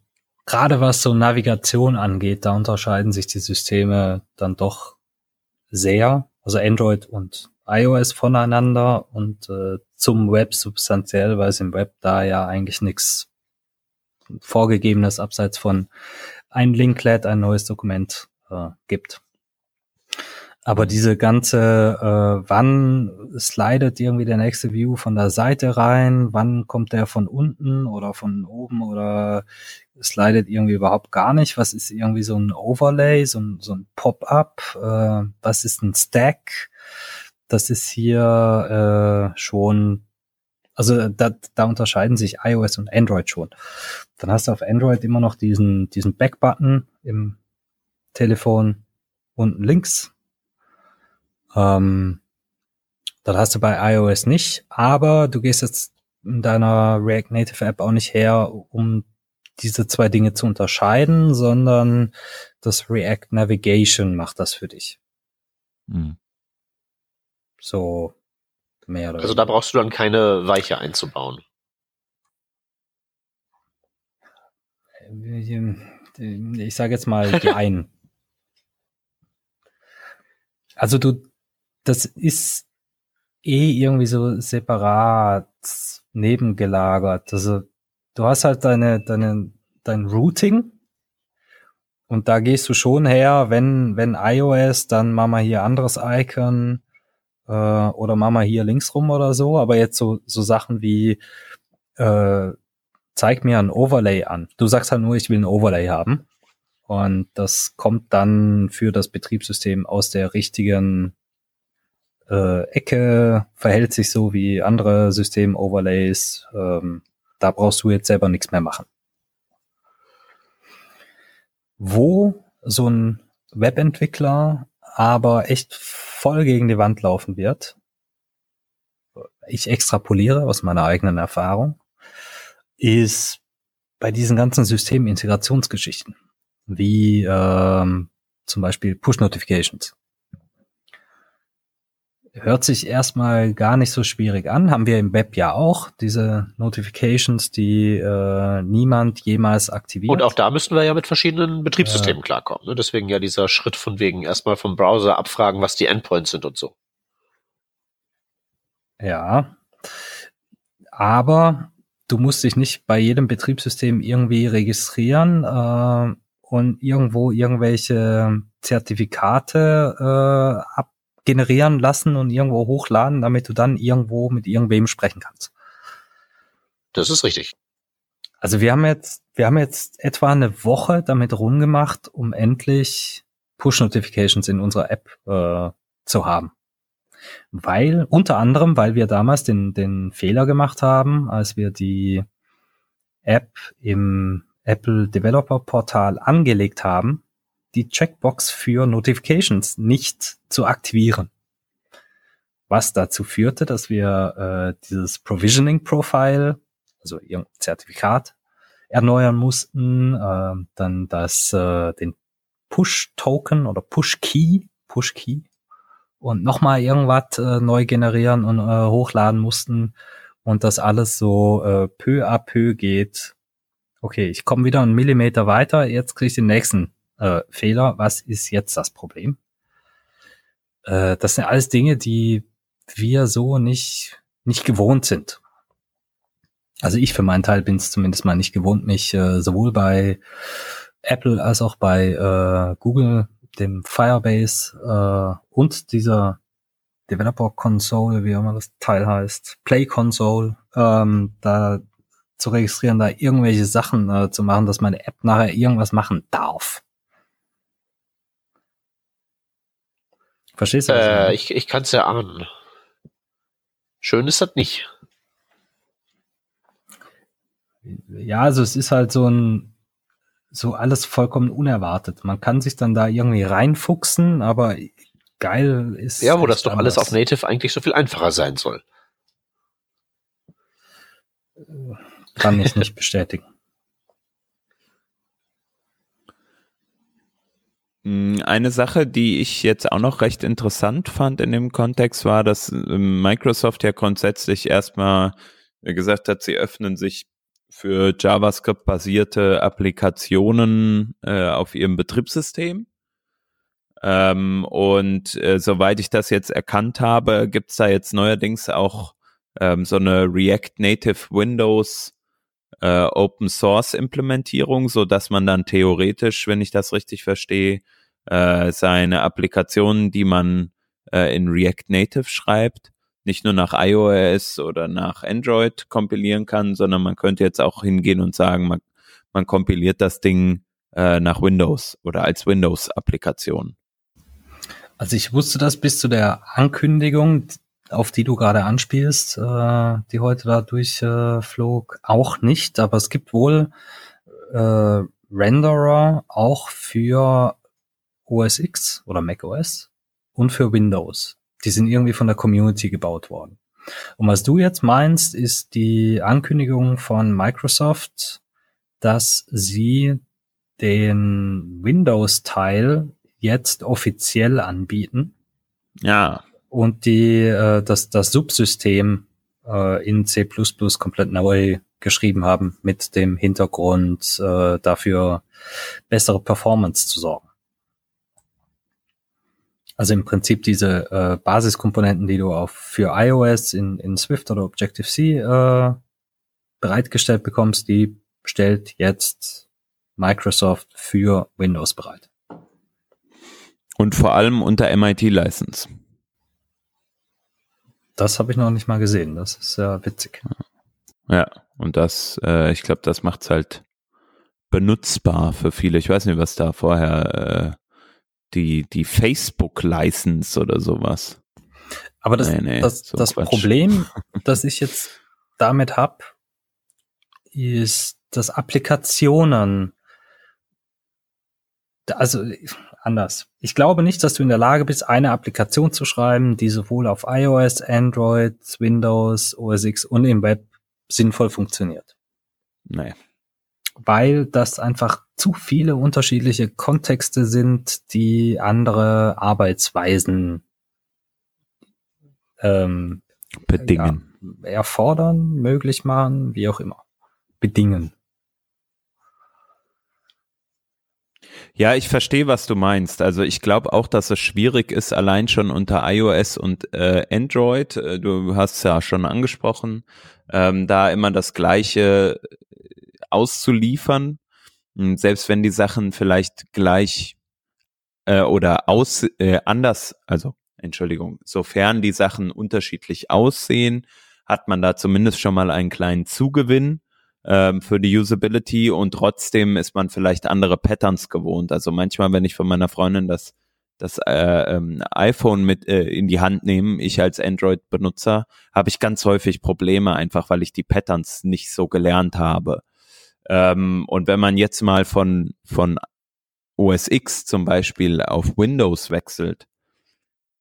gerade was so Navigation angeht, da unterscheiden sich die Systeme dann doch sehr. Also Android und iOS voneinander und äh, zum Web substanziell, weil es im Web da ja eigentlich nichts vorgegebenes abseits von ein Linklet, ein neues Dokument äh, gibt. Aber diese ganze, äh, wann slidet irgendwie der nächste View von der Seite rein, wann kommt der von unten oder von oben oder slidet irgendwie überhaupt gar nicht, was ist irgendwie so ein Overlay, so ein, so ein Pop-up, äh, was ist ein Stack, das ist hier äh, schon, also da, da unterscheiden sich iOS und Android schon. Dann hast du auf Android immer noch diesen, diesen Back-Button im Telefon unten links ähm, das hast du bei iOS nicht, aber du gehst jetzt in deiner React Native App auch nicht her, um diese zwei Dinge zu unterscheiden, sondern das React Navigation macht das für dich. Mhm. So mehr oder Also da brauchst du dann keine Weiche einzubauen. ich sage jetzt mal die einen. Also du, das ist eh irgendwie so separat nebengelagert. Also du hast halt deine, deine, dein Routing und da gehst du schon her, wenn, wenn iOS, dann mach mal hier anderes Icon äh, oder mach mal hier links rum oder so. Aber jetzt so, so Sachen wie äh, zeig mir ein Overlay an. Du sagst halt nur, ich will ein Overlay haben. Und das kommt dann für das Betriebssystem aus der richtigen äh, Ecke, verhält sich so wie andere System-Overlays. Ähm, da brauchst du jetzt selber nichts mehr machen. Wo so ein Webentwickler aber echt voll gegen die Wand laufen wird, ich extrapoliere aus meiner eigenen Erfahrung, ist bei diesen ganzen Systemintegrationsgeschichten, wie ähm, zum Beispiel Push-Notifications hört sich erstmal gar nicht so schwierig an. Haben wir im Web ja auch diese Notifications, die äh, niemand jemals aktiviert. Und auch da müssen wir ja mit verschiedenen Betriebssystemen äh, klarkommen. Ne? Deswegen ja dieser Schritt von wegen erstmal vom Browser abfragen, was die Endpoints sind und so. Ja. Aber du musst dich nicht bei jedem Betriebssystem irgendwie registrieren äh, und irgendwo irgendwelche Zertifikate äh, ab generieren lassen und irgendwo hochladen, damit du dann irgendwo mit irgendwem sprechen kannst. Das ist richtig. Also wir haben jetzt, wir haben jetzt etwa eine Woche damit rumgemacht, um endlich Push-Notifications in unserer App äh, zu haben. Weil, unter anderem, weil wir damals den, den Fehler gemacht haben, als wir die App im Apple Developer Portal angelegt haben, die Checkbox für Notifications nicht zu aktivieren. Was dazu führte, dass wir äh, dieses Provisioning Profile, also ihr Zertifikat, erneuern mussten, äh, dann das, äh, den Push Token oder Push Key, Push Key und nochmal irgendwas äh, neu generieren und äh, hochladen mussten und das alles so äh, peu à peu geht. Okay, ich komme wieder einen Millimeter weiter, jetzt kriege ich den nächsten äh, Fehler, was ist jetzt das Problem? Äh, das sind alles Dinge, die wir so nicht, nicht gewohnt sind. Also ich für meinen Teil bin es zumindest mal nicht gewohnt, mich äh, sowohl bei Apple als auch bei äh, Google, dem Firebase äh, und dieser Developer Console, wie immer das Teil heißt, Play Console, ähm, da zu registrieren, da irgendwelche Sachen äh, zu machen, dass meine App nachher irgendwas machen darf. Verstehst du? Äh, ich ich kann es ja ahnen. Schön ist das nicht. Ja, also es ist halt so ein, so alles vollkommen unerwartet. Man kann sich dann da irgendwie reinfuchsen, aber geil ist. Ja, wo das doch alles auf Native eigentlich so viel einfacher sein soll. Kann ich nicht bestätigen. Eine Sache, die ich jetzt auch noch recht interessant fand in dem Kontext, war, dass ähm, Microsoft ja grundsätzlich erstmal gesagt hat, sie öffnen sich für JavaScript-basierte Applikationen äh, auf ihrem Betriebssystem. Ähm, und äh, soweit ich das jetzt erkannt habe, gibt's da jetzt neuerdings auch ähm, so eine React Native Windows äh, Open Source Implementierung, so dass man dann theoretisch, wenn ich das richtig verstehe, äh, seine Applikationen, die man äh, in React Native schreibt, nicht nur nach iOS oder nach Android kompilieren kann, sondern man könnte jetzt auch hingehen und sagen, man, man kompiliert das Ding äh, nach Windows oder als Windows-Applikation. Also ich wusste das bis zu der Ankündigung auf die du gerade anspielst, äh, die heute da durchflog, äh, auch nicht. Aber es gibt wohl äh, Renderer auch für OS X oder Mac OS und für Windows. Die sind irgendwie von der Community gebaut worden. Und was du jetzt meinst, ist die Ankündigung von Microsoft, dass sie den Windows-Teil jetzt offiziell anbieten. Ja und die äh, das das Subsystem äh, in C++ komplett neu geschrieben haben, mit dem Hintergrund äh, dafür bessere Performance zu sorgen. Also im Prinzip diese äh, Basiskomponenten, die du auch für iOS in, in Swift oder Objective-C äh, bereitgestellt bekommst, die stellt jetzt Microsoft für Windows bereit. Und vor allem unter MIT-License. Das habe ich noch nicht mal gesehen. Das ist ja witzig. Ja, und das, äh, ich glaube, das macht's halt benutzbar für viele. Ich weiß nicht, was da vorher äh, die, die Facebook-License oder sowas. Aber das, nee, nee, das, so das Problem, das ich jetzt damit hab, ist, dass Applikationen, also anders. Ich glaube nicht, dass du in der Lage bist, eine Applikation zu schreiben, die sowohl auf iOS, Android, Windows, OS X und im Web sinnvoll funktioniert. Nee. Weil das einfach zu viele unterschiedliche Kontexte sind, die andere Arbeitsweisen ähm, bedingen. Ja, erfordern, möglich machen, wie auch immer. Bedingen. Ja, ich verstehe, was du meinst. Also ich glaube auch, dass es schwierig ist, allein schon unter iOS und äh, Android. Äh, du hast es ja schon angesprochen, ähm, da immer das Gleiche auszuliefern. Selbst wenn die Sachen vielleicht gleich äh, oder aus äh, anders, also Entschuldigung, sofern die Sachen unterschiedlich aussehen, hat man da zumindest schon mal einen kleinen Zugewinn ähm, für die Usability und trotzdem ist man vielleicht andere Patterns gewohnt. Also manchmal, wenn ich von meiner Freundin das das äh, ähm, iPhone mit äh, in die Hand nehme, ich als Android-Benutzer, habe ich ganz häufig Probleme, einfach weil ich die Patterns nicht so gelernt habe. Ähm, und wenn man jetzt mal von, von OS X zum Beispiel auf Windows wechselt,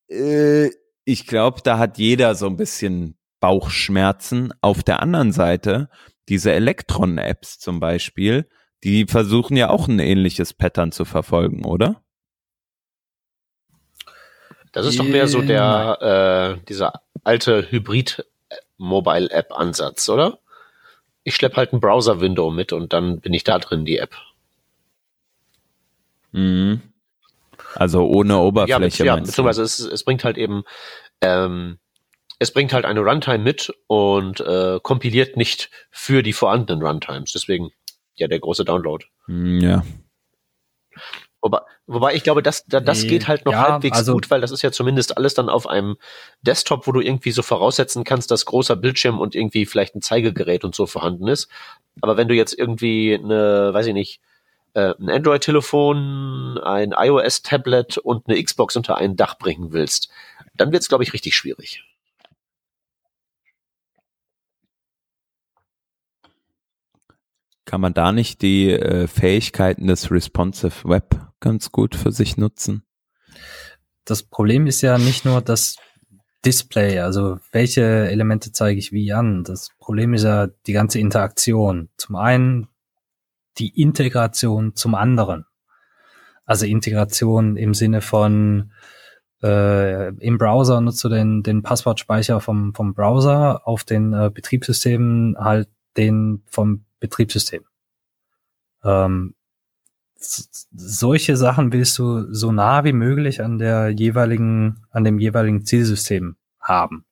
äh, ich glaube, da hat jeder so ein bisschen Bauchschmerzen. Auf der anderen Seite diese Elektron-Apps zum Beispiel, die versuchen ja auch ein ähnliches Pattern zu verfolgen, oder? Das ist doch mehr so der äh, dieser alte Hybrid-Mobile-App-Ansatz, oder? Ich schleppe halt ein Browser-Window mit und dann bin ich da drin, die App. Mhm. Also ohne Oberfläche. Ja, ja beziehungsweise es, es bringt halt eben ähm, es bringt halt eine Runtime mit und äh, kompiliert nicht für die vorhandenen Runtimes. Deswegen ja der große Download. Hm, ja. Wobei, wobei ich glaube, das, das geht halt noch ja, halbwegs also, gut, weil das ist ja zumindest alles dann auf einem Desktop, wo du irgendwie so voraussetzen kannst, dass großer Bildschirm und irgendwie vielleicht ein Zeigegerät und so vorhanden ist. Aber wenn du jetzt irgendwie eine, weiß ich nicht, äh, ein Android-Telefon, ein iOS-Tablet und eine Xbox unter ein Dach bringen willst, dann wird's, glaube ich, richtig schwierig. Kann man da nicht die äh, Fähigkeiten des Responsive Web ganz gut für sich nutzen? Das Problem ist ja nicht nur das Display, also welche Elemente zeige ich wie an. Das Problem ist ja die ganze Interaktion. Zum einen die Integration zum anderen. Also Integration im Sinne von äh, im Browser nutzt du den, den Passwortspeicher vom, vom Browser auf den äh, Betriebssystemen halt den vom Betriebssystem. Ähm, solche Sachen willst du so nah wie möglich an der jeweiligen, an dem jeweiligen Zielsystem haben.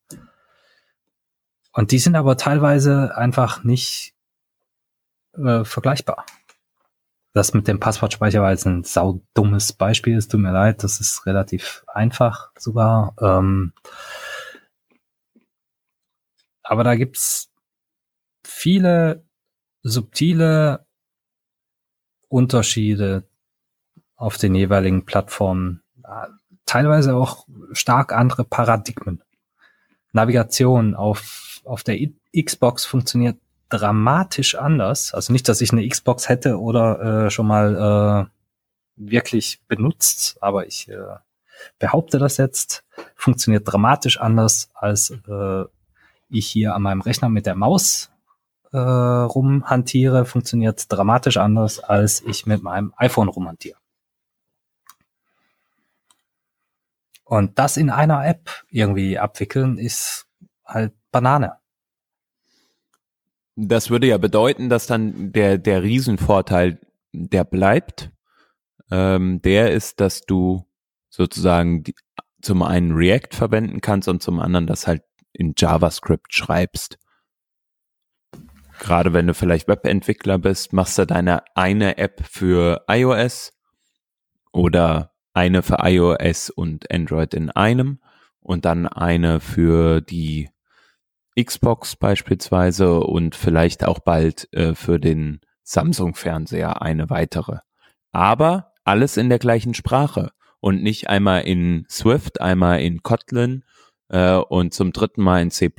Und die sind aber teilweise einfach nicht äh, vergleichbar. Das mit dem Passwortspeicher war jetzt ein saudummes Beispiel, es tut mir leid, das ist relativ einfach sogar. Ähm, aber da gibt's viele subtile Unterschiede auf den jeweiligen Plattformen, teilweise auch stark andere Paradigmen. Navigation auf, auf der Xbox funktioniert dramatisch anders. Also nicht, dass ich eine Xbox hätte oder äh, schon mal äh, wirklich benutzt, aber ich äh, behaupte das jetzt, funktioniert dramatisch anders, als äh, ich hier an meinem Rechner mit der Maus äh, rumhantiere, funktioniert dramatisch anders, als ich mit meinem iPhone rumhantiere. Und das in einer App irgendwie abwickeln, ist halt Banane. das würde ja bedeuten, dass dann der, der Riesenvorteil, der bleibt, ähm, der ist, dass du sozusagen die, zum einen React verwenden kannst und zum anderen das halt in JavaScript schreibst. Gerade wenn du vielleicht Webentwickler bist, machst du deine eine App für iOS oder eine für iOS und Android in einem und dann eine für die Xbox beispielsweise und vielleicht auch bald äh, für den Samsung-Fernseher eine weitere. Aber alles in der gleichen Sprache und nicht einmal in Swift, einmal in Kotlin äh, und zum dritten Mal in C++.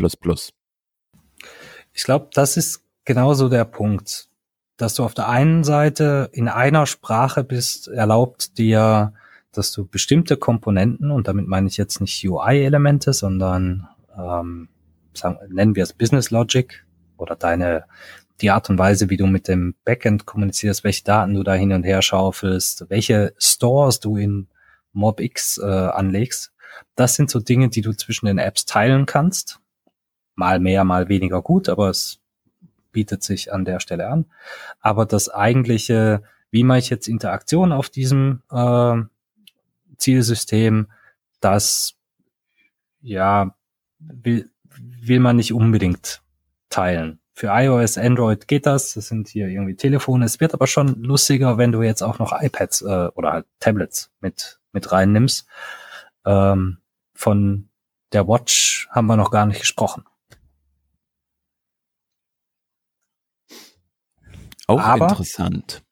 Ich glaube, das ist genauso der Punkt, dass du auf der einen Seite in einer Sprache bist, erlaubt dir, dass du bestimmte Komponenten, und damit meine ich jetzt nicht UI-Elemente, sondern ähm, sagen, nennen wir es Business Logic oder deine die Art und Weise, wie du mit dem Backend kommunizierst, welche Daten du da hin und her schaufelst, welche Stores du in MobX äh, anlegst. Das sind so Dinge, die du zwischen den Apps teilen kannst. Mal mehr, mal weniger gut, aber es bietet sich an der Stelle an. Aber das eigentliche, wie mache ich jetzt Interaktion auf diesem äh, Zielsystem, das ja will, will man nicht unbedingt teilen. Für iOS, Android geht das. Das sind hier irgendwie Telefone. Es wird aber schon lustiger, wenn du jetzt auch noch iPads äh, oder halt Tablets mit mit reinnimmst. Ähm, von der Watch haben wir noch gar nicht gesprochen. Auch aber interessant.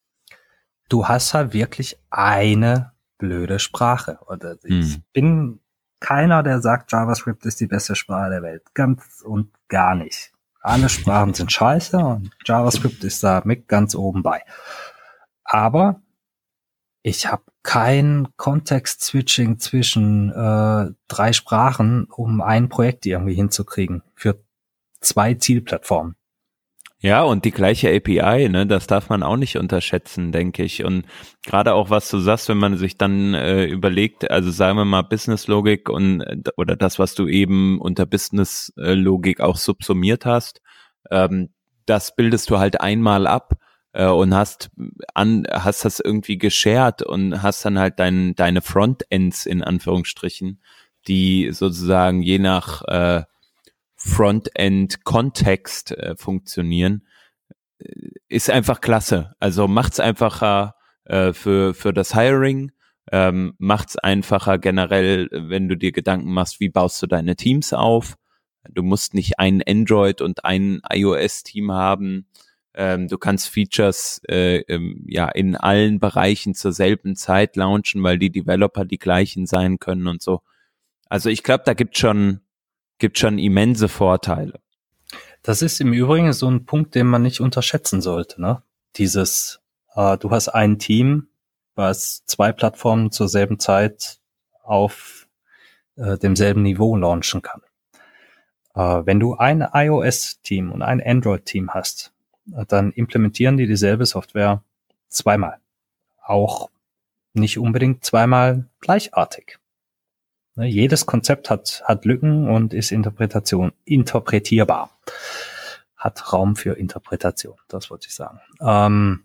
Du hast halt wirklich eine blöde Sprache. Oder ich hm. bin keiner, der sagt, JavaScript ist die beste Sprache der Welt. Ganz und gar nicht. Alle Sprachen sind scheiße und JavaScript ist da mit ganz oben bei. Aber ich habe kein Kontext-Switching zwischen äh, drei Sprachen, um ein Projekt irgendwie hinzukriegen für zwei Zielplattformen. Ja, und die gleiche API, ne, das darf man auch nicht unterschätzen, denke ich. Und gerade auch, was du sagst, wenn man sich dann äh, überlegt, also sagen wir mal Business-Logik und oder das, was du eben unter Business-Logik auch subsumiert hast, ähm, das bildest du halt einmal ab äh, und hast an, hast das irgendwie geshared und hast dann halt dein, deine Frontends in Anführungsstrichen, die sozusagen je nach äh, Frontend-Kontext äh, funktionieren, äh, ist einfach klasse. Also macht's einfacher äh, für, für das Hiring, ähm, macht's einfacher generell, wenn du dir Gedanken machst, wie baust du deine Teams auf. Du musst nicht ein Android und ein iOS-Team haben. Ähm, du kannst Features äh, ähm, ja in allen Bereichen zur selben Zeit launchen, weil die Developer die gleichen sein können und so. Also ich glaube, da gibt schon gibt schon immense Vorteile. Das ist im Übrigen so ein Punkt, den man nicht unterschätzen sollte. Ne? Dieses, äh, du hast ein Team, was zwei Plattformen zur selben Zeit auf äh, demselben Niveau launchen kann. Äh, wenn du ein iOS-Team und ein Android-Team hast, äh, dann implementieren die dieselbe Software zweimal. Auch nicht unbedingt zweimal gleichartig. Ne, jedes Konzept hat, hat Lücken und ist Interpretation, interpretierbar. Hat Raum für Interpretation, das wollte ich sagen. Ähm,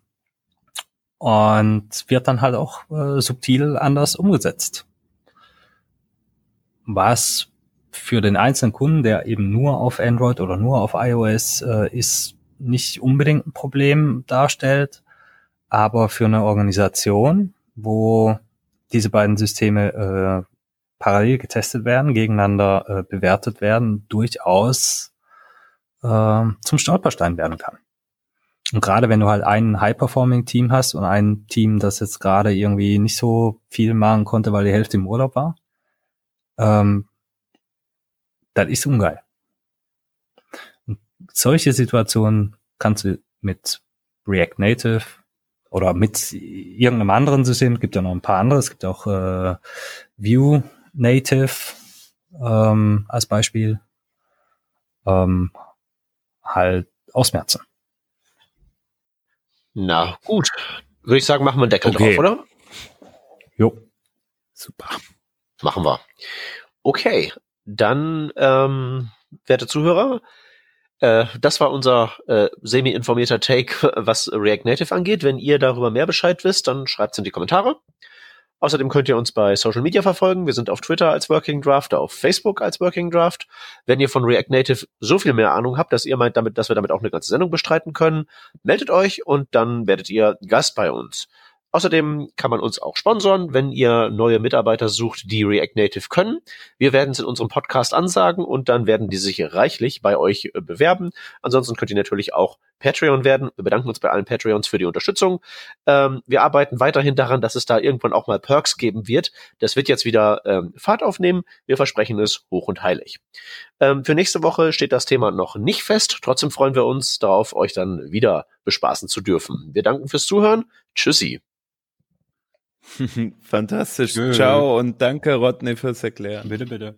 und wird dann halt auch äh, subtil anders umgesetzt. Was für den einzelnen Kunden, der eben nur auf Android oder nur auf iOS äh, ist, nicht unbedingt ein Problem darstellt, aber für eine Organisation, wo diese beiden Systeme äh, parallel getestet werden, gegeneinander äh, bewertet werden, durchaus äh, zum Stolperstein werden kann. Und gerade wenn du halt ein High-Performing-Team hast und ein Team, das jetzt gerade irgendwie nicht so viel machen konnte, weil die Hälfte im Urlaub war, ähm, das ist ungeil. Und solche Situationen kannst du mit React Native oder mit irgendeinem anderen System, es gibt ja noch ein paar andere, es gibt auch äh, Vue Native ähm, als Beispiel ähm, halt ausmerzen. Na gut, würde ich sagen, machen wir einen Deckel okay. drauf, oder? Jo. Super. Machen wir. Okay, dann, ähm, werte Zuhörer, Äh, das war unser äh, semi-informierter Take, was React Native angeht. Wenn ihr darüber mehr Bescheid wisst, dann schreibt es in die Kommentare. Außerdem könnt ihr uns bei Social Media verfolgen. Wir sind auf Twitter als Working Draft, auf Facebook als Working Draft. Wenn ihr von React Native so viel mehr Ahnung habt, dass ihr meint damit, dass wir damit auch eine ganze Sendung bestreiten können, meldet euch und dann werdet ihr Gast bei uns. Außerdem kann man uns auch sponsern, wenn ihr neue Mitarbeiter sucht, die React Native können. Wir werden es in unserem Podcast ansagen und dann werden die sich reichlich bei euch äh, bewerben. Ansonsten könnt ihr natürlich auch Patreon werden. Wir bedanken uns bei allen Patreons für die Unterstützung. Ähm, wir arbeiten weiterhin daran, dass es da irgendwann auch mal Perks geben wird. Das wird jetzt wieder ähm, Fahrt aufnehmen. Wir versprechen es hoch und heilig. Ähm, für nächste Woche steht das Thema noch nicht fest. Trotzdem freuen wir uns darauf, euch dann wieder bespaßen zu dürfen. Wir danken fürs Zuhören. Tschüssi. Fantastisch. Ciao und danke, Rodney, fürs Erklären. Bitte, bitte.